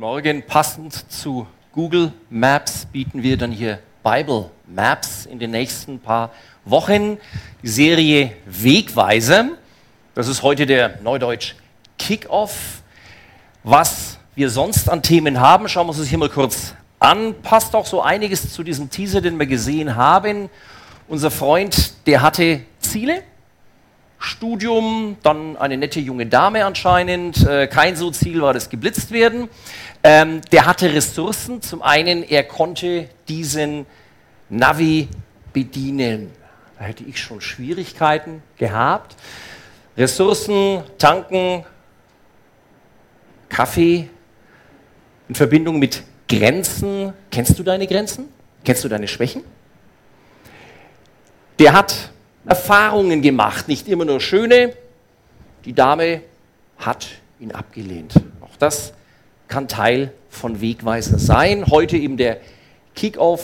Morgen. Passend zu Google Maps bieten wir dann hier Bible Maps in den nächsten paar Wochen. Die Serie Wegweiser. Das ist heute der Neudeutsch Kickoff. Was wir sonst an Themen haben, schauen wir uns das hier mal kurz an. Passt auch so einiges zu diesem Teaser, den wir gesehen haben. Unser Freund, der hatte Ziele, Studium, dann eine nette junge Dame anscheinend. Äh, kein so Ziel war das geblitzt werden. Ähm, der hatte Ressourcen. Zum einen, er konnte diesen Navi bedienen. Da hätte ich schon Schwierigkeiten gehabt. Ressourcen, tanken, Kaffee in Verbindung mit Grenzen. Kennst du deine Grenzen? Kennst du deine Schwächen? Der hat Erfahrungen gemacht, nicht immer nur schöne. Die Dame hat ihn abgelehnt. Auch das kann Teil von Wegweiser sein. Heute eben der Kickoff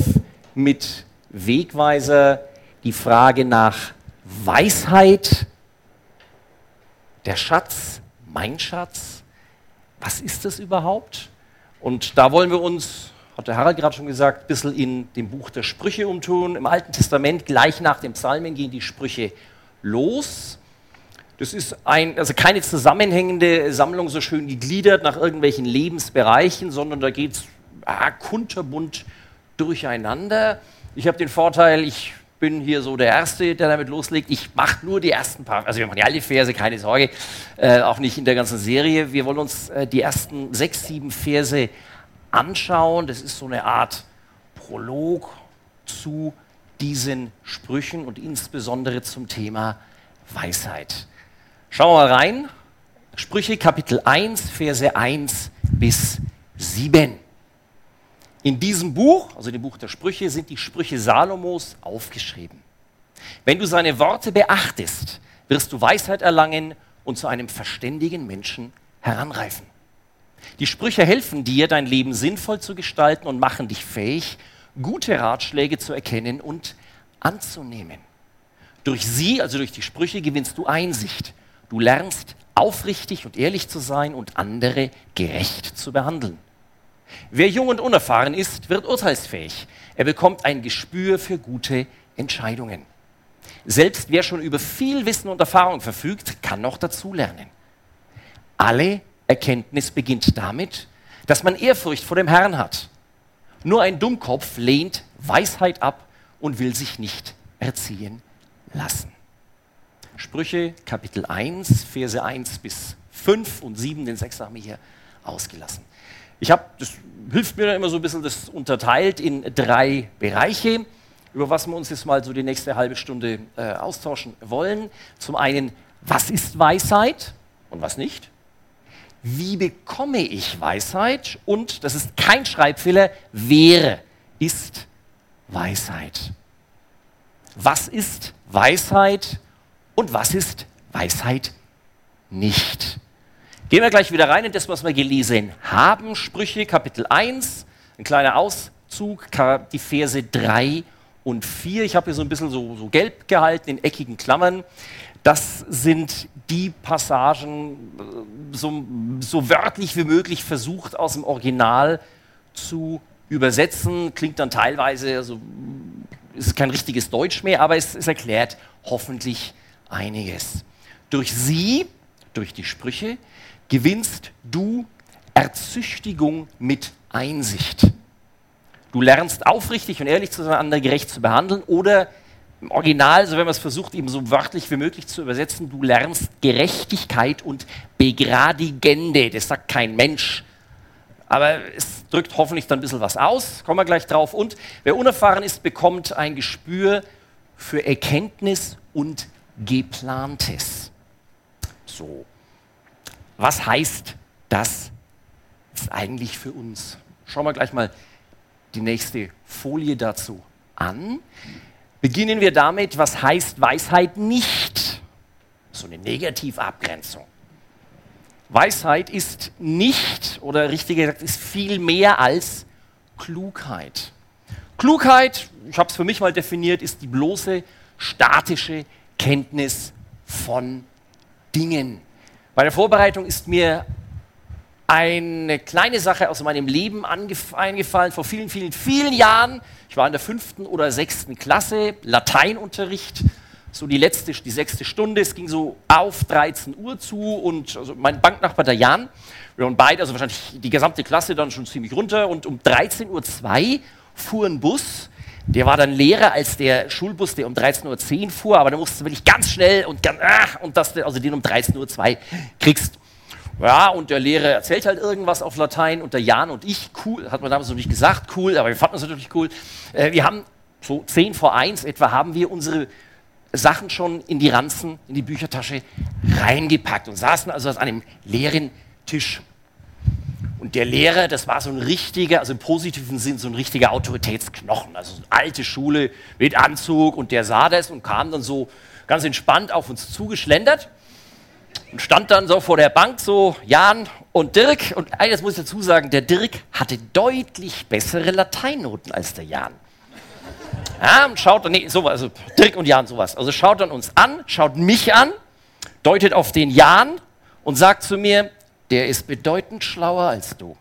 mit Wegweiser, die Frage nach Weisheit, der Schatz, mein Schatz. Was ist das überhaupt? Und da wollen wir uns hat der Harald gerade schon gesagt, ein bisschen in dem Buch der Sprüche umtun. Im Alten Testament, gleich nach dem Psalmen, gehen die Sprüche los. Das ist ein, also keine zusammenhängende Sammlung, so schön gegliedert nach irgendwelchen Lebensbereichen, sondern da geht es ah, kunterbunt durcheinander. Ich habe den Vorteil, ich bin hier so der Erste, der damit loslegt. Ich mache nur die ersten paar, also wir machen ja alle Verse, keine Sorge, äh, auch nicht in der ganzen Serie. Wir wollen uns äh, die ersten sechs, sieben Verse anschauen. Das ist so eine Art Prolog zu diesen Sprüchen und insbesondere zum Thema Weisheit. Schauen wir mal rein. Sprüche Kapitel 1, Verse 1 bis 7. In diesem Buch, also dem Buch der Sprüche, sind die Sprüche Salomos aufgeschrieben. Wenn du seine Worte beachtest, wirst du Weisheit erlangen und zu einem verständigen Menschen heranreifen. Die Sprüche helfen dir, dein Leben sinnvoll zu gestalten und machen dich fähig, gute Ratschläge zu erkennen und anzunehmen. Durch sie, also durch die Sprüche, gewinnst du Einsicht. Du lernst aufrichtig und ehrlich zu sein und andere gerecht zu behandeln. Wer jung und unerfahren ist, wird urteilsfähig. Er bekommt ein Gespür für gute Entscheidungen. Selbst wer schon über viel Wissen und Erfahrung verfügt, kann noch dazulernen. Alle Erkenntnis beginnt damit, dass man Ehrfurcht vor dem Herrn hat. Nur ein Dummkopf lehnt Weisheit ab und will sich nicht erziehen lassen. Sprüche Kapitel 1, Verse 1 bis 5 und 7, den 6 haben wir hier ausgelassen. Ich habe, das hilft mir immer so ein bisschen, das unterteilt in drei Bereiche, über was wir uns jetzt mal so die nächste halbe Stunde äh, austauschen wollen. Zum einen, was ist Weisheit und was nicht? Wie bekomme ich Weisheit? Und, das ist kein Schreibfehler, wer ist Weisheit? Was ist Weisheit und was ist Weisheit nicht? Gehen wir gleich wieder rein in das, was wir gelesen haben. Sprüche, Kapitel 1, ein kleiner Auszug, die Verse 3 und 4. Ich habe hier so ein bisschen so, so gelb gehalten in eckigen Klammern. Das sind die Passagen äh, so, so wörtlich wie möglich versucht aus dem Original zu übersetzen. Klingt dann teilweise, also ist kein richtiges Deutsch mehr, aber es, es erklärt hoffentlich einiges. Durch sie, durch die Sprüche, gewinnst du Erzüchtigung mit Einsicht. Du lernst aufrichtig und ehrlich zu sein, andere gerecht zu behandeln oder im Original, so wenn man es versucht, eben so wörtlich wie möglich zu übersetzen, du lernst Gerechtigkeit und Begradigende. Das sagt kein Mensch. Aber es drückt hoffentlich dann ein bisschen was aus. Kommen wir gleich drauf. Und wer unerfahren ist, bekommt ein Gespür für Erkenntnis und Geplantes. So. Was heißt das eigentlich für uns? Schauen wir gleich mal die nächste Folie dazu an. Beginnen wir damit, was heißt Weisheit nicht? So eine negative Abgrenzung. Weisheit ist nicht, oder richtiger gesagt, ist viel mehr als Klugheit. Klugheit, ich habe es für mich mal definiert, ist die bloße statische Kenntnis von Dingen. Bei der Vorbereitung ist mir eine kleine Sache aus meinem Leben eingefallen, vor vielen, vielen, vielen Jahren. Ich war in der fünften oder sechsten Klasse, Lateinunterricht, so die letzte, die sechste Stunde. Es ging so auf 13 Uhr zu und also mein Banknachbar, der Jan, wir waren beide, also wahrscheinlich die gesamte Klasse dann schon ziemlich runter und um 13.02 Uhr fuhr ein Bus. Der war dann leerer als der Schulbus, der um 13.10 Uhr fuhr, aber da musste wirklich ganz schnell und ganz, ach, und dass du also den um 13.02 Uhr kriegst. Ja, und der Lehrer erzählt halt irgendwas auf Latein und der Jan und ich, cool, hat man damals noch nicht gesagt, cool, aber wir fanden es natürlich cool. Äh, wir haben so 10 vor 1 etwa, haben wir unsere Sachen schon in die Ranzen, in die Büchertasche reingepackt und saßen also an einem leeren Tisch. Und der Lehrer, das war so ein richtiger, also im positiven Sinn, so ein richtiger Autoritätsknochen. Also so eine alte Schule mit Anzug. Und der sah das und kam dann so ganz entspannt auf uns zugeschlendert und stand dann so vor der Bank, so Jan und Dirk. Und eines muss ich dazu sagen, der Dirk hatte deutlich bessere Lateinnoten als der Jan. Ja, und schaut dann, nee, sowas, also Dirk und Jan, sowas. Also schaut dann uns an, schaut mich an, deutet auf den Jan und sagt zu mir, der ist bedeutend schlauer als du.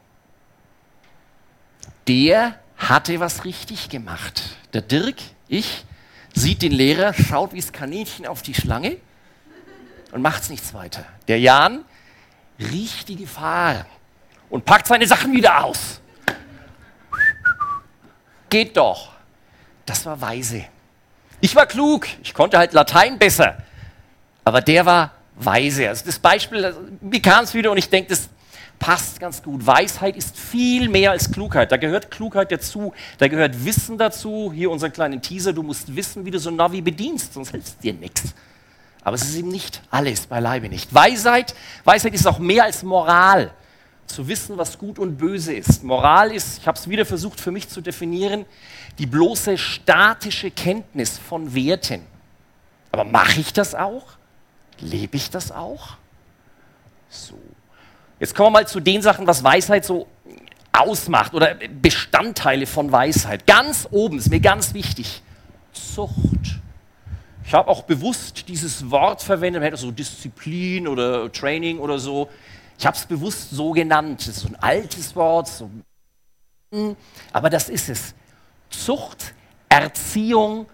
Der hatte was richtig gemacht. Der Dirk, ich, sieht den Lehrer, schaut wie das Kaninchen auf die Schlange und macht's nichts weiter. Der Jan riecht die Gefahr und packt seine Sachen wieder aus. Geht doch. Das war weise. Ich war klug, ich konnte halt Latein besser, aber der war weise. Also das Beispiel, wie kam es wieder und ich denke, das passt ganz gut. Weisheit ist viel mehr als Klugheit. Da gehört Klugheit dazu, da gehört Wissen dazu. Hier unser kleinen Teaser, du musst wissen, wie du so ein Navi bedienst, sonst hilft dir nichts. Aber es ist eben nicht alles, beileibe nicht. Weisheit, Weisheit ist auch mehr als Moral. Zu wissen, was gut und böse ist. Moral ist, ich habe es wieder versucht für mich zu definieren, die bloße statische Kenntnis von Werten. Aber mache ich das auch? Lebe ich das auch? So. Jetzt kommen wir mal zu den Sachen, was Weisheit so ausmacht oder Bestandteile von Weisheit. Ganz oben ist mir ganz wichtig. Zucht. Ich habe auch bewusst dieses Wort verwendet, man hätte so Disziplin oder Training oder so. Ich habe es bewusst so genannt. Das ist so ein altes Wort, so aber das ist es. Zucht, Erziehung,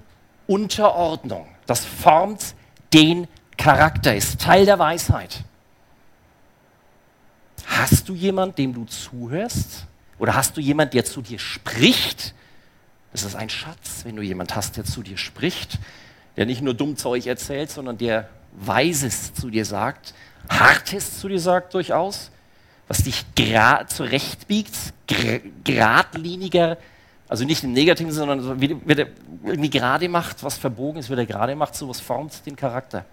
Unterordnung. Das formt den Charakter, ist Teil der Weisheit. Hast du jemanden, dem du zuhörst? Oder hast du jemanden, der zu dir spricht? Das ist ein Schatz, wenn du jemanden hast, der zu dir spricht, der nicht nur dumm Zeug erzählt, sondern der Weises zu dir sagt, Hartes zu dir sagt durchaus, was dich zurechtbiegt, geradliniger, also nicht im Negativen, sondern der irgendwie gerade macht, was verbogen ist, wie der gerade macht, sowas formt den Charakter.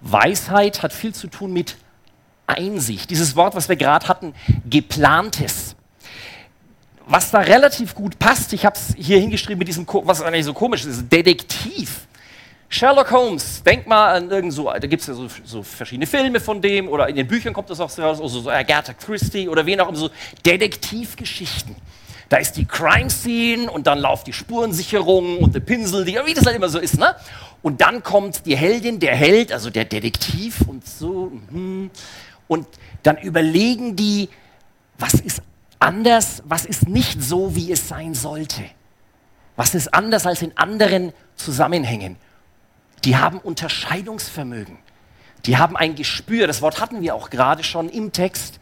Weisheit hat viel zu tun mit Einsicht. Dieses Wort, was wir gerade hatten, geplantes. Was da relativ gut passt, ich habe es hier hingeschrieben mit diesem, was eigentlich so komisch ist, Detektiv. Sherlock Holmes, denk mal an irgend so, da gibt es ja so, so, verschiedene Filme von dem oder in den Büchern kommt das auch so raus, also so Agatha Christie oder wen auch immer, so Detektivgeschichten. Da ist die Crime Scene und dann läuft die Spurensicherung und der Pinsel, die, wie das halt immer so ist, ne? Und dann kommt die Heldin, der Held, also der Detektiv und so. Hm. Und dann überlegen die, was ist anders, was ist nicht so, wie es sein sollte. Was ist anders als in anderen Zusammenhängen. Die haben Unterscheidungsvermögen. Die haben ein Gespür, das Wort hatten wir auch gerade schon im Text,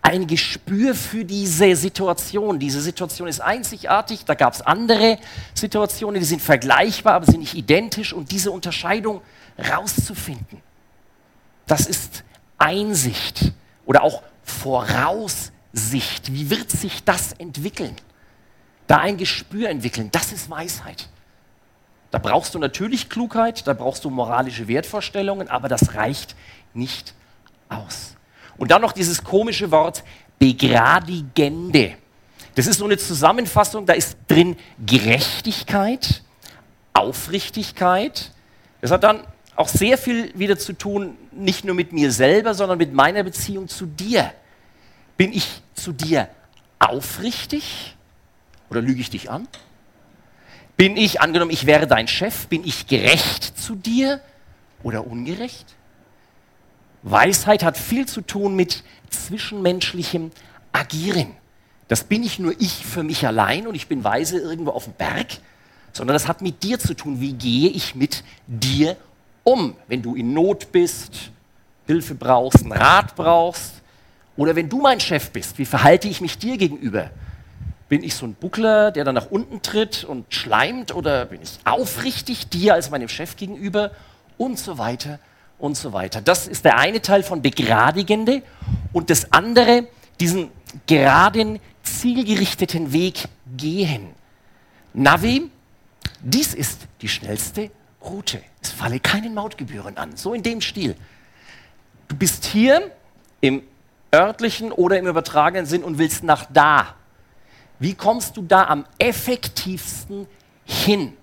ein Gespür für diese Situation. Diese Situation ist einzigartig, da gab es andere Situationen, die sind vergleichbar, aber sind nicht identisch und diese Unterscheidung rauszufinden, das ist Einsicht oder auch Voraussicht. Wie wird sich das entwickeln? Da ein Gespür entwickeln, das ist Weisheit. Da brauchst du natürlich Klugheit, da brauchst du moralische Wertvorstellungen, aber das reicht nicht aus. Und dann noch dieses komische Wort begradigende. Das ist so eine Zusammenfassung, da ist drin Gerechtigkeit, Aufrichtigkeit. Das hat dann auch sehr viel wieder zu tun, nicht nur mit mir selber, sondern mit meiner Beziehung zu dir. Bin ich zu dir aufrichtig oder lüge ich dich an? Bin ich, angenommen, ich wäre dein Chef, bin ich gerecht zu dir oder ungerecht? Weisheit hat viel zu tun mit zwischenmenschlichem Agieren. Das bin nicht nur ich für mich allein und ich bin weise irgendwo auf dem Berg, sondern das hat mit dir zu tun. Wie gehe ich mit dir um, wenn du in Not bist, Hilfe brauchst, einen Rat brauchst oder wenn du mein Chef bist, wie verhalte ich mich dir gegenüber? Bin ich so ein Buckler, der dann nach unten tritt und schleimt oder bin ich aufrichtig dir als meinem Chef gegenüber und so weiter und so weiter. Das ist der eine Teil von begradigende und das andere, diesen geraden, zielgerichteten Weg gehen. Navi, dies ist die schnellste Route. Es falle keinen Mautgebühren an, so in dem Stil. Du bist hier im örtlichen oder im übertragenen Sinn und willst nach da. Wie kommst du da am effektivsten hin?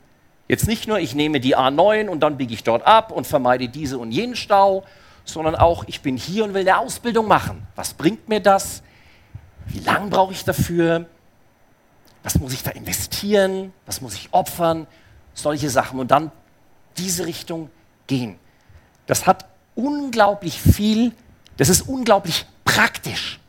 Jetzt nicht nur, ich nehme die A9 und dann biege ich dort ab und vermeide diese und jenen Stau, sondern auch, ich bin hier und will eine Ausbildung machen. Was bringt mir das? Wie lange brauche ich dafür? Was muss ich da investieren? Was muss ich opfern? Solche Sachen. Und dann diese Richtung gehen. Das hat unglaublich viel, das ist unglaublich praktisch.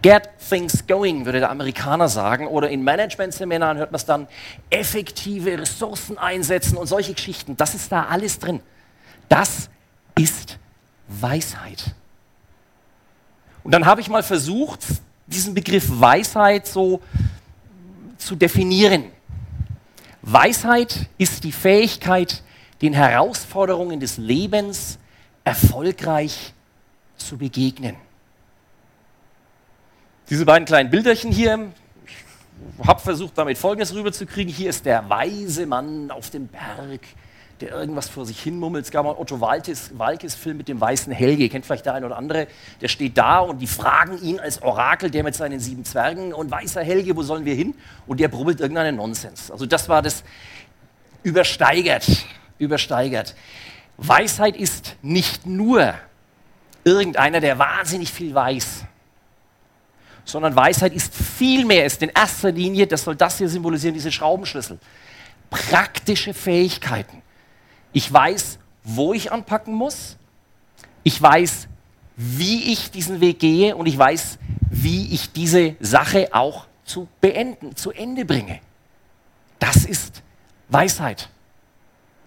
Get things going, würde der Amerikaner sagen. Oder in Management-Seminaren hört man es dann, effektive Ressourcen einsetzen und solche Geschichten. Das ist da alles drin. Das ist Weisheit. Und dann habe ich mal versucht, diesen Begriff Weisheit so zu definieren. Weisheit ist die Fähigkeit, den Herausforderungen des Lebens erfolgreich zu begegnen. Diese beiden kleinen Bilderchen hier, ich habe versucht, damit Folgendes rüberzukriegen. Hier ist der weise Mann auf dem Berg, der irgendwas vor sich hin mummelt. Es gab mal Otto Walkes, Walkes Film mit dem weißen Helge, kennt vielleicht der eine oder andere. Der steht da und die fragen ihn als Orakel, der mit seinen sieben Zwergen und weißer Helge, wo sollen wir hin? Und der brummelt irgendeinen Nonsens. Also das war das übersteigert, übersteigert. Weisheit ist nicht nur irgendeiner, der wahnsinnig viel weiß, sondern Weisheit ist viel mehr, ist in erster Linie, das soll das hier symbolisieren, diese Schraubenschlüssel. Praktische Fähigkeiten. Ich weiß, wo ich anpacken muss. Ich weiß, wie ich diesen Weg gehe und ich weiß, wie ich diese Sache auch zu beenden, zu Ende bringe. Das ist Weisheit.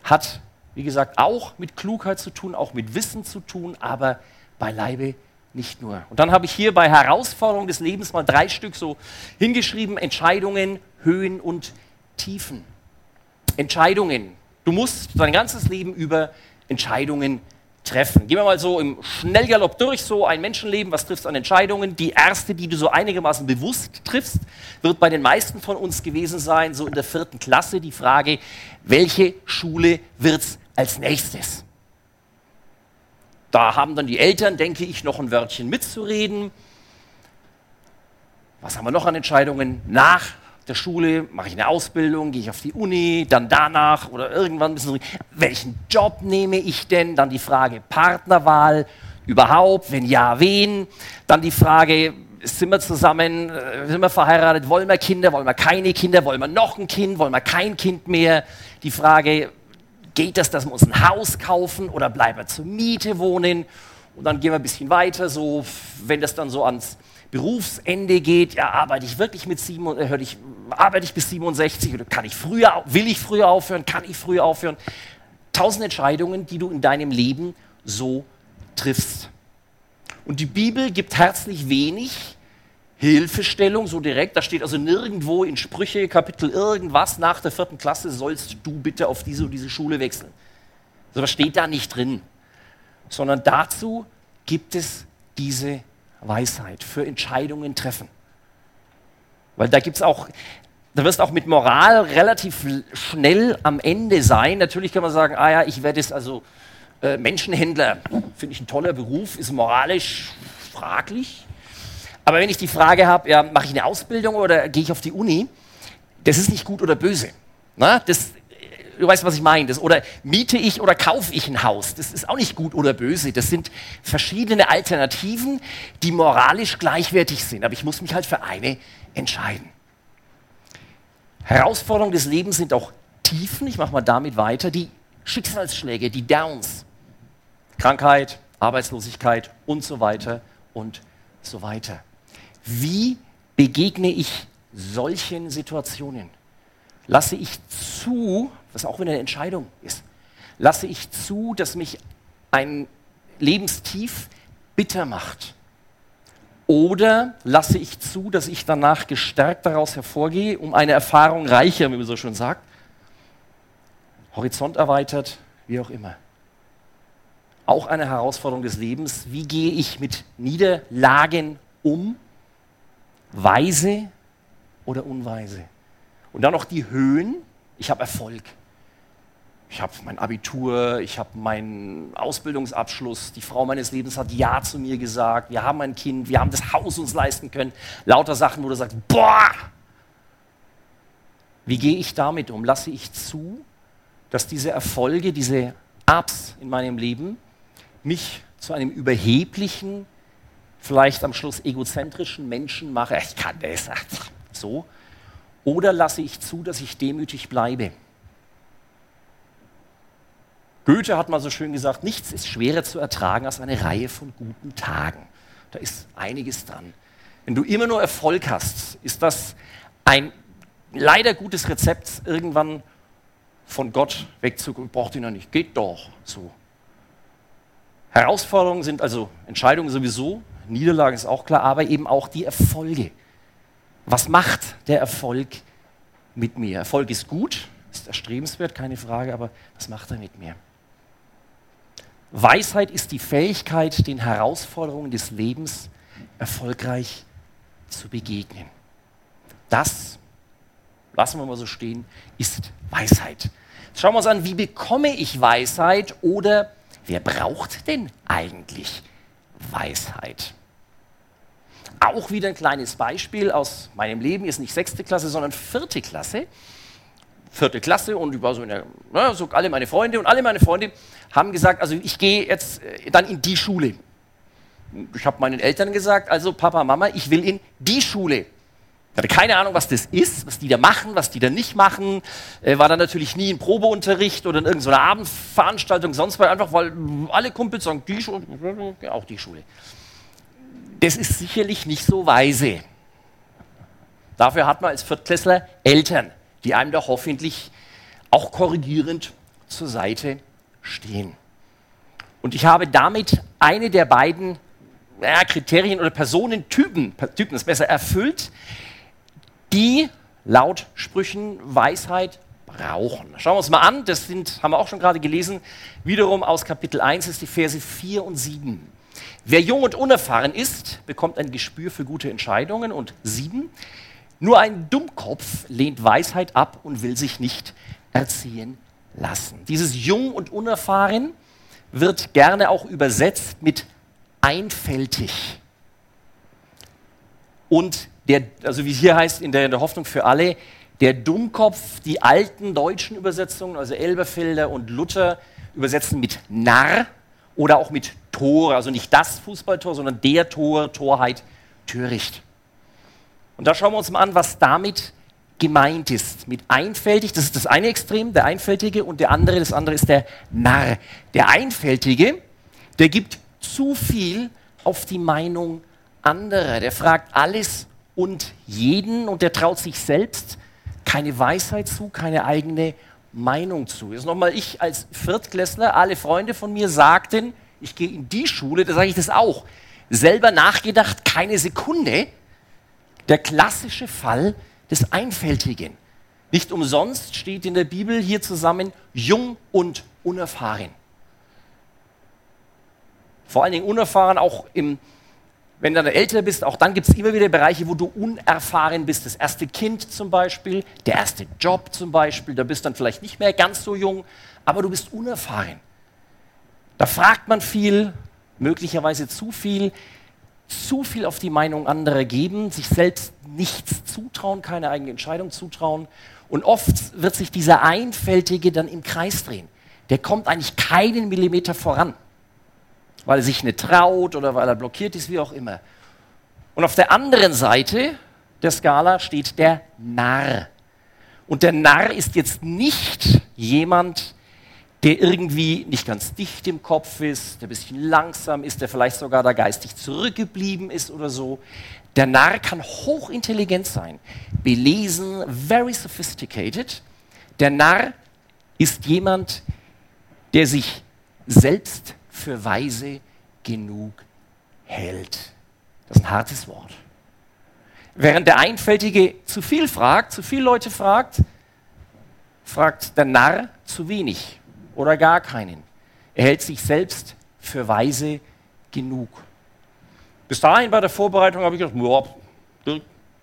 Hat, wie gesagt, auch mit Klugheit zu tun, auch mit Wissen zu tun, aber beileibe nicht nur. Und dann habe ich hier bei Herausforderungen des Lebens mal drei Stück so hingeschrieben, Entscheidungen, Höhen und Tiefen. Entscheidungen. Du musst dein ganzes Leben über Entscheidungen treffen. Gehen wir mal so im Schnellgalopp durch, so ein Menschenleben, was triffst du an Entscheidungen? Die erste, die du so einigermaßen bewusst triffst, wird bei den meisten von uns gewesen sein, so in der vierten Klasse, die Frage, welche Schule wird es als nächstes? Da haben dann die Eltern, denke ich, noch ein Wörtchen mitzureden. Was haben wir noch an Entscheidungen? Nach der Schule mache ich eine Ausbildung, gehe ich auf die Uni, dann danach oder irgendwann müssen welchen Job nehme ich denn? Dann die Frage Partnerwahl überhaupt, wenn ja, wen? Dann die Frage, sind wir zusammen, äh, sind wir verheiratet, wollen wir Kinder, wollen wir keine Kinder, wollen wir noch ein Kind, wollen wir kein Kind mehr? Die Frage, geht das, dass wir uns ein Haus kaufen oder bleiben wir zur Miete wohnen? Und dann gehen wir ein bisschen weiter, so wenn das dann so ans Berufsende geht, ja, arbeite ich wirklich mit sieben, äh, ich, arbeite ich bis 67 oder kann ich früher, will ich früher aufhören, kann ich früher aufhören? Tausend Entscheidungen, die du in deinem Leben so triffst. Und die Bibel gibt herzlich wenig Hilfestellung so direkt. Da steht also nirgendwo in Sprüche, Kapitel irgendwas, nach der vierten Klasse sollst du bitte auf diese und diese Schule wechseln. So was steht da nicht drin. Sondern dazu gibt es diese Weisheit für Entscheidungen treffen. Weil da gibt es auch, da wirst auch mit Moral relativ schnell am Ende sein. Natürlich kann man sagen, ah ja, ich werde es also äh, Menschenhändler, finde ich ein toller Beruf, ist moralisch fraglich. Aber wenn ich die Frage habe, ja, mache ich eine Ausbildung oder gehe ich auf die Uni, das ist nicht gut oder böse. Na, das du weißt, was ich meine. Das, oder miete ich oder kaufe ich ein Haus? Das ist auch nicht gut oder böse. Das sind verschiedene Alternativen, die moralisch gleichwertig sind. Aber ich muss mich halt für eine entscheiden. Herausforderungen des Lebens sind auch Tiefen. Ich mache mal damit weiter. Die Schicksalsschläge, die Downs. Krankheit, Arbeitslosigkeit und so weiter und so weiter. Wie begegne ich solchen Situationen? Lasse ich zu, was auch wieder eine Entscheidung ist, lasse ich zu, dass mich ein Lebenstief bitter macht? Oder lasse ich zu, dass ich danach gestärkt daraus hervorgehe, um eine Erfahrung reicher, wie man so schön sagt, Horizont erweitert, wie auch immer. Auch eine Herausforderung des Lebens. Wie gehe ich mit Niederlagen um? Weise oder unweise? Und dann noch die Höhen. Ich habe Erfolg. Ich habe mein Abitur, ich habe meinen Ausbildungsabschluss, die Frau meines Lebens hat Ja zu mir gesagt, wir haben ein Kind, wir haben das Haus uns leisten können. Lauter Sachen, wo du sagst, boah, wie gehe ich damit um? Lasse ich zu, dass diese Erfolge, diese Ups in meinem Leben mich zu einem überheblichen, vielleicht am Schluss egozentrischen Menschen machen? Ich kann das so. Oder lasse ich zu, dass ich demütig bleibe? Goethe hat mal so schön gesagt, nichts ist schwerer zu ertragen als eine Reihe von guten Tagen. Da ist einiges dran. Wenn du immer nur Erfolg hast, ist das ein leider gutes Rezept, irgendwann von Gott wegzukommen. Braucht ihn ja nicht, geht doch so. Herausforderungen sind also Entscheidungen sowieso, Niederlagen ist auch klar, aber eben auch die Erfolge. Was macht der Erfolg mit mir? Erfolg ist gut, ist erstrebenswert, keine Frage, aber was macht er mit mir? Weisheit ist die Fähigkeit, den Herausforderungen des Lebens erfolgreich zu begegnen. Das, lassen wir mal so stehen, ist Weisheit. Jetzt schauen wir uns an, wie bekomme ich Weisheit oder wer braucht denn eigentlich Weisheit? Auch wieder ein kleines Beispiel aus meinem Leben, ist nicht sechste Klasse, sondern vierte Klasse vierte Klasse und ich war so in der, na, so alle meine Freunde und alle meine Freunde haben gesagt, also ich gehe jetzt äh, dann in die Schule. Ich habe meinen Eltern gesagt, also Papa, Mama, ich will in die Schule. Ich hatte keine Ahnung, was das ist, was die da machen, was die da nicht machen. Äh, war dann natürlich nie in Probeunterricht oder in irgendeiner Abendveranstaltung, sonst weil einfach, weil alle Kumpels sagen, die Schule, auch die Schule. Das ist sicherlich nicht so weise. Dafür hat man als Viertklässler Eltern die einem doch hoffentlich auch korrigierend zur Seite stehen. Und ich habe damit eine der beiden ja, Kriterien oder Personentypen, Typen ist besser, erfüllt, die laut Sprüchen Weisheit brauchen. Schauen wir uns mal an, das sind, haben wir auch schon gerade gelesen, wiederum aus Kapitel 1 ist die Verse 4 und 7. Wer jung und unerfahren ist, bekommt ein Gespür für gute Entscheidungen. Und 7, nur ein Dummkopf lehnt Weisheit ab und will sich nicht erziehen lassen. Dieses jung und unerfahren wird gerne auch übersetzt mit einfältig. Und der, also wie es hier heißt in der, in der Hoffnung für alle, der Dummkopf, die alten deutschen Übersetzungen, also Elberfelder und Luther, übersetzen mit Narr oder auch mit Tor, also nicht das Fußballtor, sondern der Tor, Torheit, töricht. Und da schauen wir uns mal an, was damit gemeint ist. Mit einfältig, das ist das eine Extrem, der Einfältige, und der andere, das andere ist der Narr. Der Einfältige, der gibt zu viel auf die Meinung anderer. Der fragt alles und jeden und der traut sich selbst keine Weisheit zu, keine eigene Meinung zu. Jetzt nochmal, ich als Viertklässler, alle Freunde von mir sagten, ich gehe in die Schule, da sage ich das auch. Selber nachgedacht, keine Sekunde, der klassische Fall des Einfältigen. Nicht umsonst steht in der Bibel hier zusammen jung und unerfahren. Vor allen Dingen unerfahren auch im, wenn du dann älter bist, auch dann gibt es immer wieder Bereiche, wo du unerfahren bist. Das erste Kind zum Beispiel, der erste Job zum Beispiel, da bist du dann vielleicht nicht mehr ganz so jung, aber du bist unerfahren. Da fragt man viel, möglicherweise zu viel zu viel auf die Meinung anderer geben, sich selbst nichts zutrauen, keine eigene Entscheidung zutrauen. Und oft wird sich dieser Einfältige dann im Kreis drehen. Der kommt eigentlich keinen Millimeter voran, weil er sich nicht traut oder weil er blockiert ist, wie auch immer. Und auf der anderen Seite der Skala steht der Narr. Und der Narr ist jetzt nicht jemand, der irgendwie nicht ganz dicht im Kopf ist, der ein bisschen langsam ist, der vielleicht sogar da geistig zurückgeblieben ist oder so. Der Narr kann hochintelligent sein, belesen, very sophisticated. Der Narr ist jemand, der sich selbst für weise genug hält. Das ist ein hartes Wort. Während der Einfältige zu viel fragt, zu viele Leute fragt, fragt der Narr zu wenig oder gar keinen. Er hält sich selbst für weise genug. Bis dahin bei der Vorbereitung habe ich gedacht,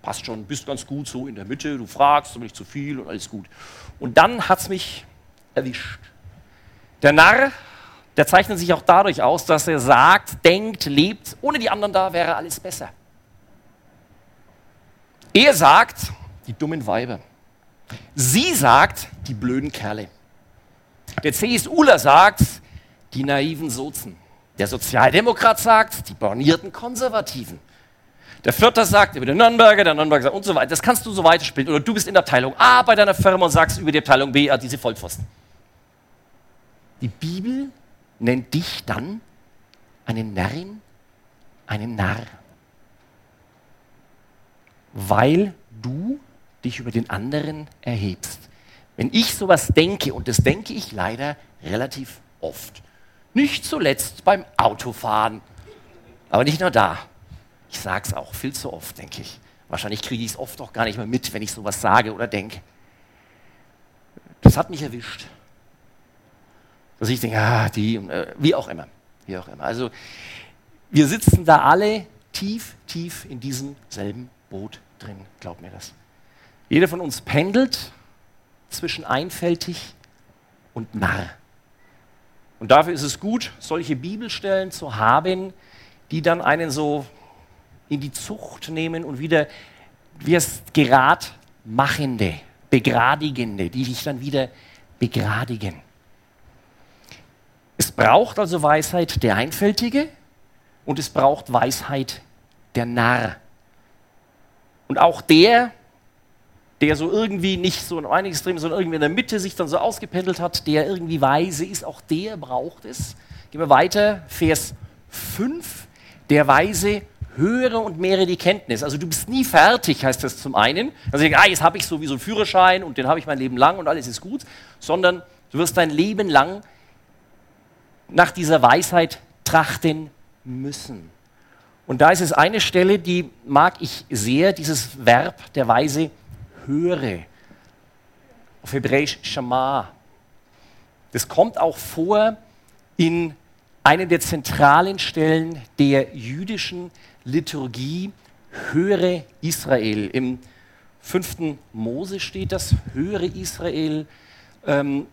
passt schon, bist ganz gut so in der Mitte, du fragst, nicht zu viel und alles gut. Und dann hat es mich erwischt. Der Narr, der zeichnet sich auch dadurch aus, dass er sagt, denkt, lebt, ohne die anderen da wäre alles besser. Er sagt, die dummen Weiber. Sie sagt, die blöden Kerle. Der CSUler sagt, die naiven Sozen. Der Sozialdemokrat sagt, die bornierten Konservativen. Der Vierter sagt über den Nürnberger, der Nürnberger sagt und so weiter. Das kannst du so weiterspielen. Oder du bist in der Abteilung A bei deiner Firma und sagst über die Abteilung B, ah, diese Vollpfosten. Die Bibel nennt dich dann eine Närrin, einen Narr. Weil du dich über den anderen erhebst. Wenn ich sowas denke, und das denke ich leider relativ oft, nicht zuletzt beim Autofahren, aber nicht nur da. Ich sage es auch viel zu oft, denke ich. Wahrscheinlich kriege ich es oft auch gar nicht mehr mit, wenn ich sowas sage oder denke. Das hat mich erwischt. Dass ich denke, ah, die, äh, wie auch immer. Wie auch immer. Also, wir sitzen da alle tief, tief in diesem selben Boot drin, glaub mir das. Jeder von uns pendelt zwischen einfältig und Narr. Und dafür ist es gut, solche Bibelstellen zu haben, die dann einen so in die Zucht nehmen und wieder wie es geradmachende, begradigende, die dich dann wieder begradigen. Es braucht also Weisheit der Einfältige und es braucht Weisheit der Narr. Und auch der, der so irgendwie nicht so in einem Extrem, sondern irgendwie in der Mitte sich dann so ausgependelt hat, der irgendwie weise ist, auch der braucht es. Gehen wir weiter, Vers 5. Der Weise höre und mehre die Kenntnis. Also du bist nie fertig, heißt das zum einen. Also ah, jetzt habe ich sowieso einen Führerschein und den habe ich mein Leben lang und alles ist gut, sondern du wirst dein Leben lang nach dieser Weisheit trachten müssen. Und da ist es eine Stelle, die mag ich sehr, dieses Verb der Weise höre. Auf Hebräisch Shama. Das kommt auch vor in einer der zentralen Stellen der jüdischen Liturgie, höre Israel. Im fünften Mose steht das, höre Israel. Ähm,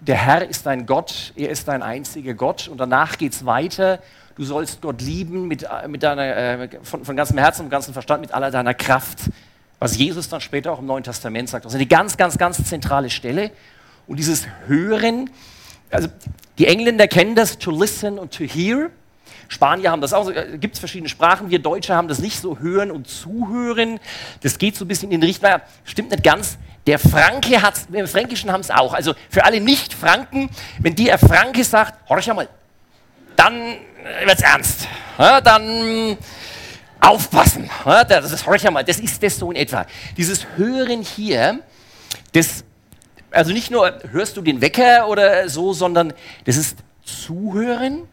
der Herr ist dein Gott, er ist dein einziger Gott. Und danach geht es weiter du sollst Gott lieben mit, äh, mit deiner, äh, von, von ganzem Herzen und ganzem Verstand, mit aller deiner Kraft. Was Jesus dann später auch im Neuen Testament sagt. Das ist eine ganz, ganz, ganz zentrale Stelle. Und dieses Hören, also die Engländer kennen das, to listen und to hear. Spanier haben das auch, äh, gibt es verschiedene Sprachen. Wir Deutsche haben das nicht so, hören und zuhören. Das geht so ein bisschen in die Richtung, naja, stimmt nicht ganz. Der Franke hat es, wir Fränkischen haben es auch. Also für alle Nicht-Franken, wenn dir Franke sagt, horch mal, dann wird es ernst. Ja, dann aufpassen. Ja, das, ist, horch mal, das ist das so in etwa. Dieses Hören hier, das, also nicht nur hörst du den Wecker oder so, sondern das ist Zuhören.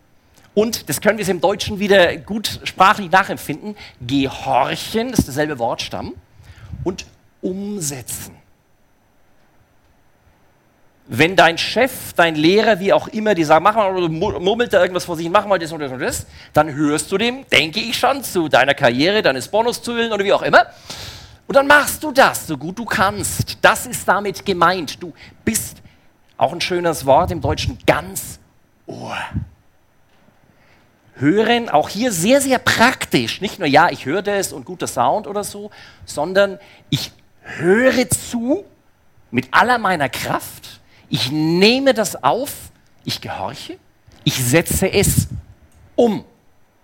Und das können wir im Deutschen wieder gut sprachlich nachempfinden. Gehorchen, das ist derselbe Wortstamm. Und umsetzen wenn dein Chef, dein Lehrer, wie auch immer, die sagen, mach mal, oder murmelt da irgendwas vor sich, mach mal das und das und das, dann hörst du dem, denke ich schon, zu deiner Karriere, deines Bonus zu willen oder wie auch immer. Und dann machst du das, so gut du kannst. Das ist damit gemeint. Du bist, auch ein schönes Wort im Deutschen, ganz Ohr. Hören, auch hier sehr, sehr praktisch. Nicht nur, ja, ich höre das und guter Sound oder so, sondern ich höre zu mit aller meiner Kraft ich nehme das auf, ich gehorche, ich setze es um.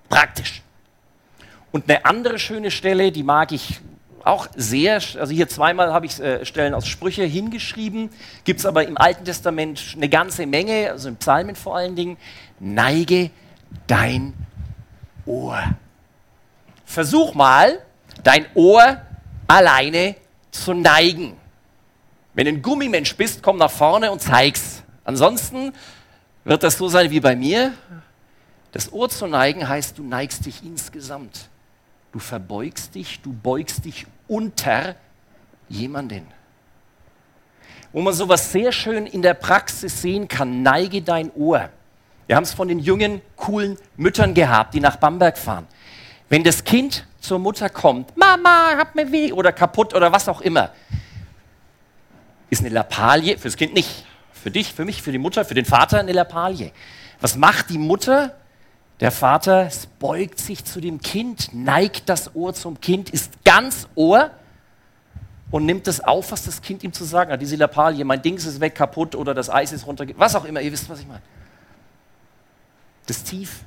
Praktisch. Und eine andere schöne Stelle, die mag ich auch sehr, also hier zweimal habe ich äh, Stellen aus Sprüche hingeschrieben, gibt es aber im Alten Testament eine ganze Menge, also im Psalmen vor allen Dingen. Neige dein Ohr. Versuch mal, dein Ohr alleine zu neigen. Wenn du ein Gummimensch bist, komm nach vorne und zeig's. Ansonsten wird das so sein wie bei mir. Das Ohr zu neigen heißt, du neigst dich insgesamt. Du verbeugst dich, du beugst dich unter jemanden. Wo man sowas sehr schön in der Praxis sehen kann, neige dein Ohr. Wir haben es von den jungen, coolen Müttern gehabt, die nach Bamberg fahren. Wenn das Kind zur Mutter kommt, Mama, hab mir weh oder kaputt oder was auch immer, ist eine Lappalie, fürs Kind nicht, für dich, für mich, für die Mutter, für den Vater eine Lappalie. Was macht die Mutter? Der Vater beugt sich zu dem Kind, neigt das Ohr zum Kind, ist ganz Ohr und nimmt das auf, was das Kind ihm zu sagen hat. Diese Lappalie, mein Ding ist weg, kaputt oder das Eis ist runtergegangen, was auch immer, ihr wisst, was ich meine. Das Tief,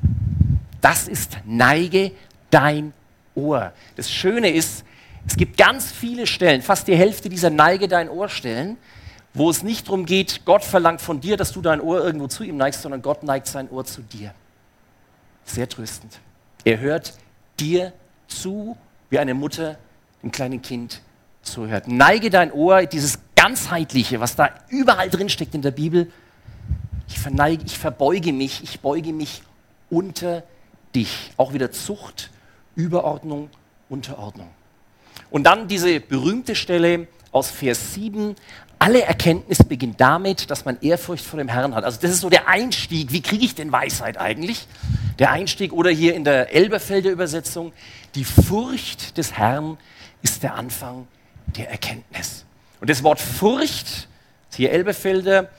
das ist Neige dein Ohr. Das Schöne ist, es gibt ganz viele Stellen, fast die Hälfte dieser Neige dein Ohr Stellen, wo es nicht darum geht, Gott verlangt von dir, dass du dein Ohr irgendwo zu ihm neigst, sondern Gott neigt sein Ohr zu dir. Sehr tröstend. Er hört dir zu, wie eine Mutter dem kleinen Kind zuhört. Neige dein Ohr, dieses ganzheitliche, was da überall drin steckt in der Bibel. Ich verneige, ich verbeuge mich, ich beuge mich unter dich. Auch wieder Zucht, Überordnung, Unterordnung. Und dann diese berühmte Stelle aus Vers 7. Alle Erkenntnis beginnt damit, dass man Ehrfurcht vor dem Herrn hat. Also das ist so der Einstieg. Wie kriege ich denn Weisheit eigentlich? Der Einstieg oder hier in der Elberfelder Übersetzung. Die Furcht des Herrn ist der Anfang der Erkenntnis. Und das Wort Furcht, hier Elberfelder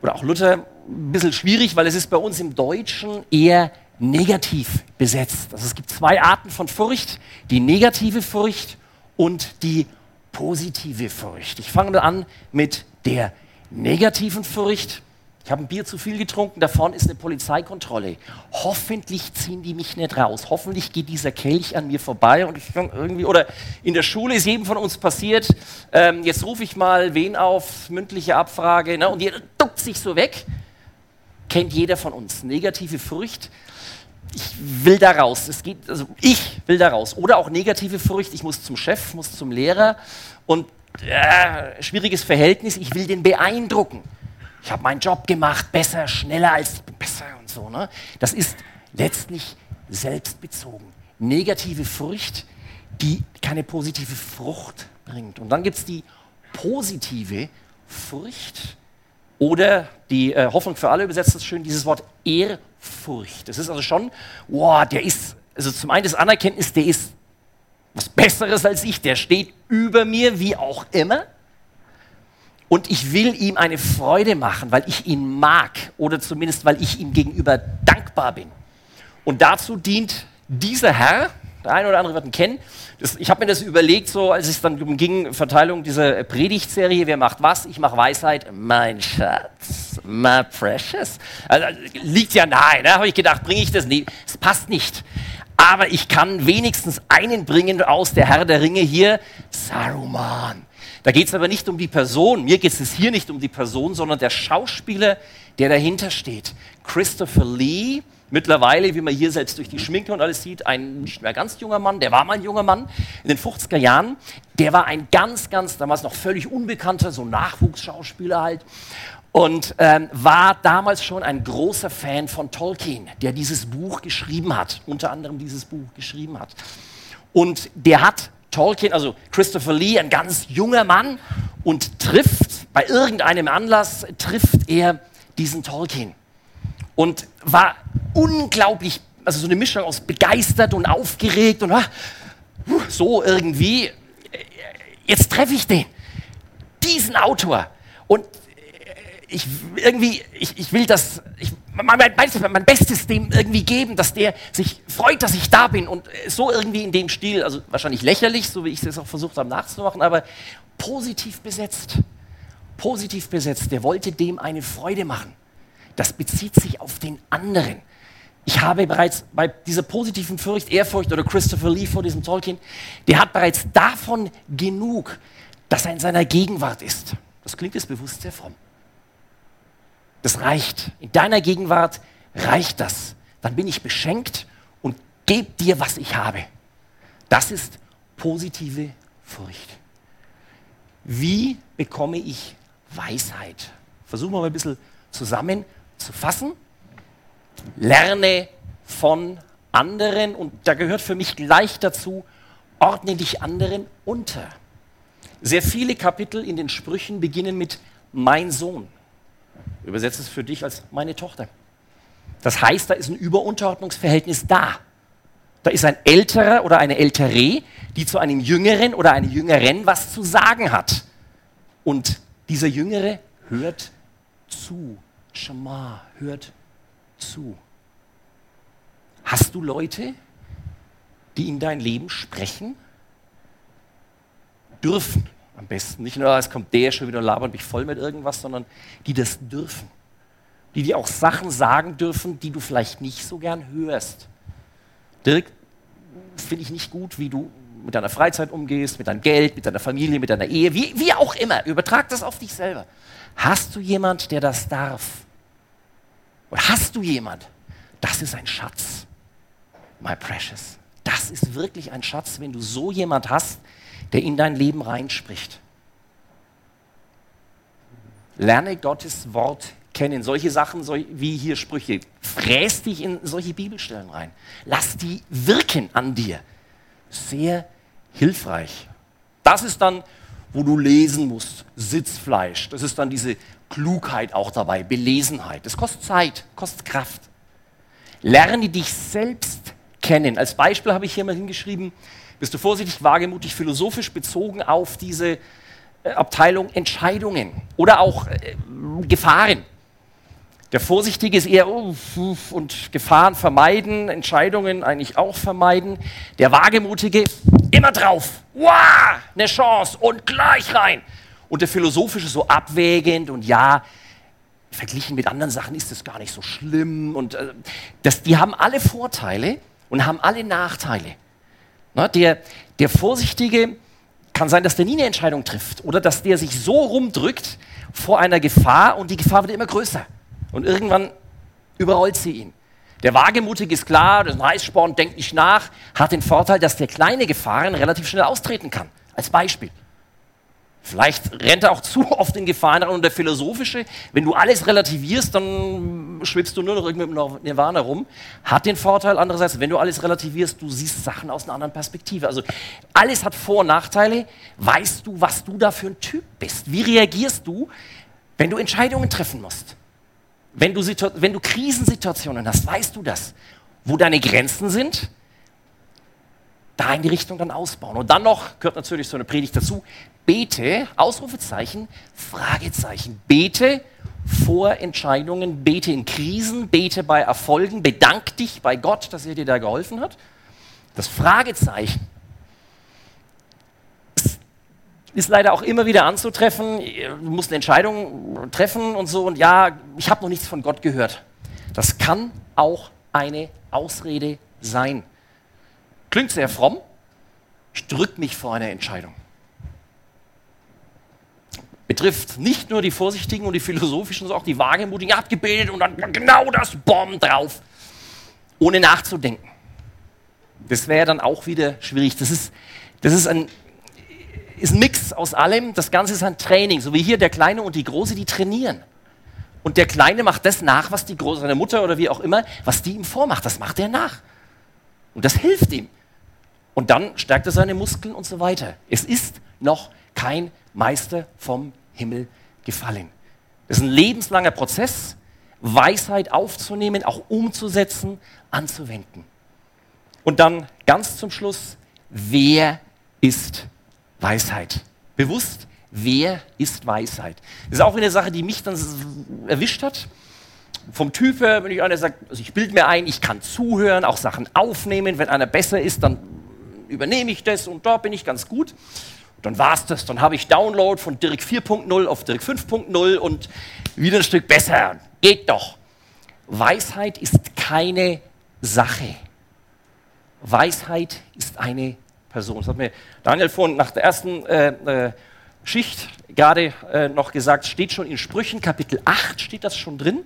oder auch Luther, ein bisschen schwierig, weil es ist bei uns im Deutschen eher negativ besetzt. Also es gibt zwei Arten von Furcht, die negative Furcht und die positive Furcht. Ich fange an mit der negativen Furcht. Ich habe ein Bier zu viel getrunken, da vorne ist eine Polizeikontrolle. Hoffentlich ziehen die mich nicht raus. Hoffentlich geht dieser Kelch an mir vorbei und ich irgendwie oder in der Schule ist jedem von uns passiert. Ähm, jetzt rufe ich mal wen auf, mündliche Abfrage, ne, und jeder duckt sich so weg. Kennt jeder von uns. Negative Furcht ich will da raus. Es geht, also ich will da raus. Oder auch negative Furcht, ich muss zum Chef, muss zum Lehrer und äh, schwieriges Verhältnis, ich will den beeindrucken. Ich habe meinen Job gemacht, besser, schneller als besser und so. Ne? Das ist letztlich selbstbezogen. Negative Furcht, die keine positive Frucht bringt. Und dann gibt es die positive Furcht oder die äh, Hoffnung für alle übersetzt das schön, dieses Wort Ehrfurcht. Das ist also schon, wow, der ist, also zum einen das Anerkenntnis, der ist was Besseres als ich, der steht über mir, wie auch immer. Und ich will ihm eine Freude machen, weil ich ihn mag oder zumindest weil ich ihm gegenüber dankbar bin. Und dazu dient dieser Herr, der eine oder andere wird ihn kennen. Das, ich habe mir das überlegt, so als es dann ging, Verteilung dieser Predigtserie, wer macht was? Ich mache Weisheit. Mein Schatz, my precious. Also, liegt ja nahe, ne? habe ich gedacht, bringe ich das nicht. Es passt nicht. Aber ich kann wenigstens einen bringen aus der Herr der Ringe hier, Saruman. Da geht es aber nicht um die Person. Mir geht es hier nicht um die Person, sondern der Schauspieler, der dahinter steht. Christopher Lee, Mittlerweile, wie man hier selbst durch die Schminke und alles sieht, ein nicht mehr ganz junger Mann, der war mal ein junger Mann in den 50er Jahren. Der war ein ganz, ganz, damals noch völlig unbekannter, so Nachwuchsschauspieler halt. Und ähm, war damals schon ein großer Fan von Tolkien, der dieses Buch geschrieben hat, unter anderem dieses Buch geschrieben hat. Und der hat Tolkien, also Christopher Lee, ein ganz junger Mann, und trifft, bei irgendeinem Anlass, trifft er diesen Tolkien und war unglaublich, also so eine Mischung aus begeistert und aufgeregt und ah, so irgendwie. Jetzt treffe ich den, diesen Autor und ich irgendwie, ich, ich will das, ich, mein, mein, mein, Bestes dem irgendwie geben, dass der sich freut, dass ich da bin und so irgendwie in dem Stil, also wahrscheinlich lächerlich, so wie ich es auch versucht habe nachzumachen, aber positiv besetzt. Positiv besetzt. Der wollte dem eine Freude machen das bezieht sich auf den anderen. Ich habe bereits bei dieser positiven Furcht, Ehrfurcht oder Christopher Lee vor diesem Tolkien, der hat bereits davon genug, dass er in seiner Gegenwart ist. Das klingt jetzt bewusst sehr fromm. Das reicht. In deiner Gegenwart reicht das. Dann bin ich beschenkt und gebe dir, was ich habe. Das ist positive Furcht. Wie bekomme ich Weisheit? Versuchen wir mal ein bisschen zusammenzufassen lerne von anderen und da gehört für mich gleich dazu, ordne dich anderen unter. Sehr viele Kapitel in den Sprüchen beginnen mit mein Sohn. Übersetze es für dich als meine Tochter. Das heißt, da ist ein Überunterordnungsverhältnis da. Da ist ein Älterer oder eine Ältere, die zu einem Jüngeren oder einer Jüngeren was zu sagen hat. Und dieser Jüngere hört zu. Shema, hört zu? Hast du Leute, die in dein Leben sprechen? Dürfen am besten. Nicht nur, es kommt der schon wieder labert mich voll mit irgendwas, sondern die das dürfen. Die dir auch Sachen sagen dürfen, die du vielleicht nicht so gern hörst. Dirk, finde ich nicht gut, wie du mit deiner Freizeit umgehst, mit deinem Geld, mit deiner Familie, mit deiner Ehe, wie, wie auch immer. Übertrag das auf dich selber. Hast du jemand, der das darf? Oder hast du jemand? Das ist ein Schatz, my precious. Das ist wirklich ein Schatz, wenn du so jemand hast, der in dein Leben reinspricht. Lerne Gottes Wort kennen. Solche Sachen wie hier Sprüche. Fräs dich in solche Bibelstellen rein. Lass die wirken an dir. Sehr hilfreich. Das ist dann, wo du lesen musst. Sitzfleisch. Das ist dann diese Klugheit auch dabei, Belesenheit. Das kostet Zeit, kostet Kraft. Lerne dich selbst kennen. Als Beispiel habe ich hier mal hingeschrieben, bist du vorsichtig, wagemutig, philosophisch bezogen auf diese äh, Abteilung Entscheidungen oder auch äh, Gefahren. Der Vorsichtige ist eher uh, uh, und Gefahren vermeiden, Entscheidungen eigentlich auch vermeiden. Der Wagemutige immer drauf. Wow, eine Chance und gleich rein. Und der Philosophische so abwägend und ja, verglichen mit anderen Sachen ist das gar nicht so schlimm. Und äh, das, die haben alle Vorteile und haben alle Nachteile. Na, der, der Vorsichtige kann sein, dass der nie eine Entscheidung trifft oder dass der sich so rumdrückt vor einer Gefahr und die Gefahr wird immer größer. Und irgendwann überrollt sie ihn. Der Wagemutige ist klar, das ist ein Heißsporn, denkt nicht nach, hat den Vorteil, dass der kleine Gefahren relativ schnell austreten kann. Als Beispiel. Vielleicht rennt er auch zu oft in Gefahren. Und der Philosophische, wenn du alles relativierst, dann schwebst du nur noch irgendwie im Nirvana rum. Hat den Vorteil, andererseits, wenn du alles relativierst, du siehst Sachen aus einer anderen Perspektive. Also alles hat Vor- und Nachteile. Weißt du, was du da für ein Typ bist? Wie reagierst du, wenn du Entscheidungen treffen musst? Wenn du, wenn du Krisensituationen hast, weißt du das? Wo deine Grenzen sind? Da in die Richtung dann ausbauen. Und dann noch, gehört natürlich so eine Predigt dazu, bete, Ausrufezeichen, Fragezeichen, bete vor Entscheidungen, bete in Krisen, bete bei Erfolgen, bedank dich bei Gott, dass er dir da geholfen hat. Das Fragezeichen ist leider auch immer wieder anzutreffen. Du musst eine Entscheidung treffen und so. Und ja, ich habe noch nichts von Gott gehört. Das kann auch eine Ausrede sein. Klingt sehr fromm. Ich drücke mich vor einer Entscheidung. Betrifft nicht nur die Vorsichtigen und die Philosophischen, sondern auch die Wagemutigen. Ihr habt gebildet und dann genau das Bomben drauf, ohne nachzudenken. Das wäre dann auch wieder schwierig. Das ist, das ist ein, ist ein Mix aus allem. Das Ganze ist ein Training. So wie hier der Kleine und die Große, die trainieren. Und der Kleine macht das nach, was die Große, seine Mutter oder wie auch immer, was die ihm vormacht. Das macht er nach. Und das hilft ihm. Und dann stärkt er seine Muskeln und so weiter. Es ist noch kein Meister vom Himmel gefallen. Es ist ein lebenslanger Prozess, Weisheit aufzunehmen, auch umzusetzen, anzuwenden. Und dann ganz zum Schluss, wer ist Weisheit? Bewusst, wer ist Weisheit? Das ist auch eine Sache, die mich dann erwischt hat. Vom Typ her, wenn ich einer sagt, also ich bilde mir ein, ich kann zuhören, auch Sachen aufnehmen. Wenn einer besser ist, dann übernehme ich das und da bin ich ganz gut. Dann war es das. Dann habe ich Download von Dirk 4.0 auf Dirk 5.0 und wieder ein Stück besser. Geht doch. Weisheit ist keine Sache. Weisheit ist eine Person. Das hat mir Daniel vorhin nach der ersten äh, äh, Schicht gerade äh, noch gesagt, steht schon in Sprüchen, Kapitel 8 steht das schon drin.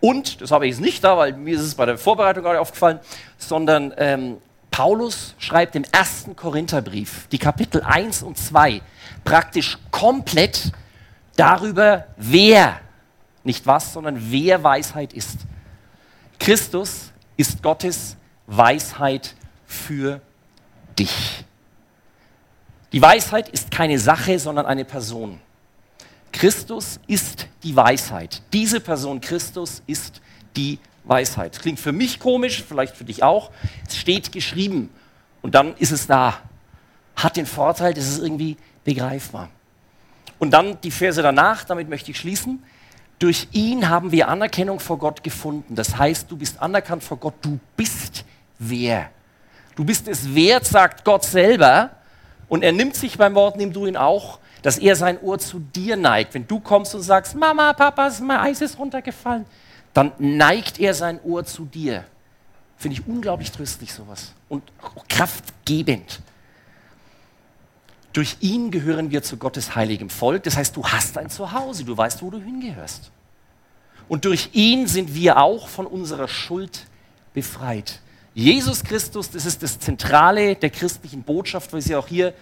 Und, das habe ich jetzt nicht da, weil mir ist es bei der Vorbereitung gerade aufgefallen, sondern ähm, Paulus schreibt im ersten Korintherbrief, die Kapitel 1 und 2, praktisch komplett darüber, wer, nicht was, sondern wer Weisheit ist. Christus ist Gottes Weisheit für dich. Die Weisheit ist keine Sache, sondern eine Person. Christus ist die Weisheit. Diese Person Christus ist die Weisheit. Klingt für mich komisch, vielleicht für dich auch. Es steht geschrieben und dann ist es da. Hat den Vorteil, das ist irgendwie begreifbar. Und dann die Verse danach, damit möchte ich schließen. Durch ihn haben wir Anerkennung vor Gott gefunden. Das heißt, du bist anerkannt vor Gott. Du bist wer? Du bist es wert, sagt Gott selber. Und er nimmt sich beim Wort, nimm du ihn auch, dass er sein Ohr zu dir neigt. Wenn du kommst und sagst, Mama, Papa, mein Eis ist runtergefallen, dann neigt er sein Ohr zu dir. Finde ich unglaublich tröstlich sowas und kraftgebend. Durch ihn gehören wir zu Gottes heiligem Volk. Das heißt, du hast ein Zuhause, du weißt, wo du hingehörst. Und durch ihn sind wir auch von unserer Schuld befreit. Jesus Christus, das ist das Zentrale der christlichen Botschaft, weil sie auch hier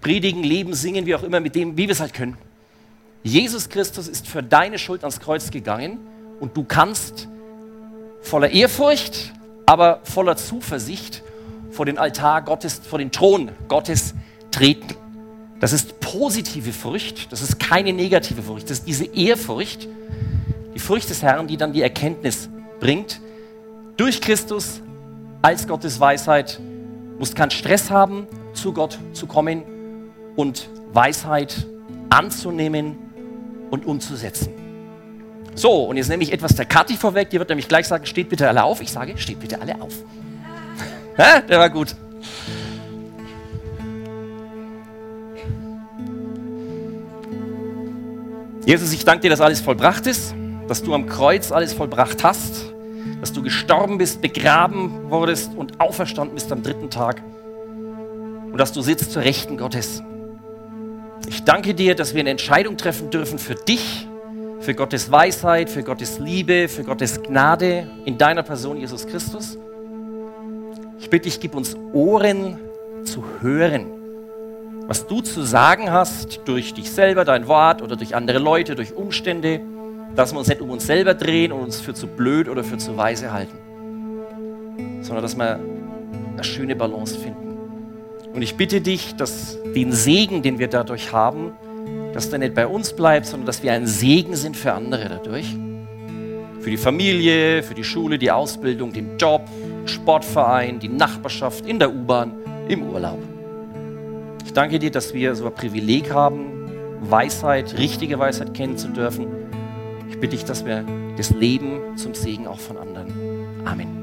predigen, leben, singen, wie auch immer, mit dem, wie wir es halt können. Jesus Christus ist für deine Schuld ans Kreuz gegangen und du kannst voller Ehrfurcht, aber voller Zuversicht vor den Altar Gottes, vor den Thron Gottes treten. Das ist positive Furcht, das ist keine negative Furcht, das ist diese Ehrfurcht, die Furcht des Herrn, die dann die Erkenntnis bringt. Durch Christus als Gottes Weisheit musst keinen Stress haben, zu Gott zu kommen und Weisheit anzunehmen und umzusetzen. So, und jetzt nehme ich etwas der Kathi vorweg, die wird nämlich gleich sagen, steht bitte alle auf. Ich sage, steht bitte alle auf. Der war gut. Jesus, ich danke dir, dass alles vollbracht ist, dass du am Kreuz alles vollbracht hast, dass du gestorben bist, begraben wurdest und auferstanden bist am dritten Tag und dass du sitzt zur Rechten Gottes. Ich danke dir, dass wir eine Entscheidung treffen dürfen für dich, für Gottes Weisheit, für Gottes Liebe, für Gottes Gnade in deiner Person, Jesus Christus. Ich bitte dich, gib uns Ohren zu hören was du zu sagen hast durch dich selber, dein Wort oder durch andere Leute, durch Umstände, dass wir uns nicht um uns selber drehen und uns für zu blöd oder für zu weise halten, sondern dass wir eine schöne Balance finden. Und ich bitte dich, dass den Segen, den wir dadurch haben, dass der nicht bei uns bleibt, sondern dass wir ein Segen sind für andere dadurch. Für die Familie, für die Schule, die Ausbildung, den Job, Sportverein, die Nachbarschaft, in der U-Bahn, im Urlaub. Ich danke dir, dass wir so ein Privileg haben, Weisheit, richtige Weisheit kennen zu dürfen. Ich bitte dich, dass wir das Leben zum Segen auch von anderen. Amen.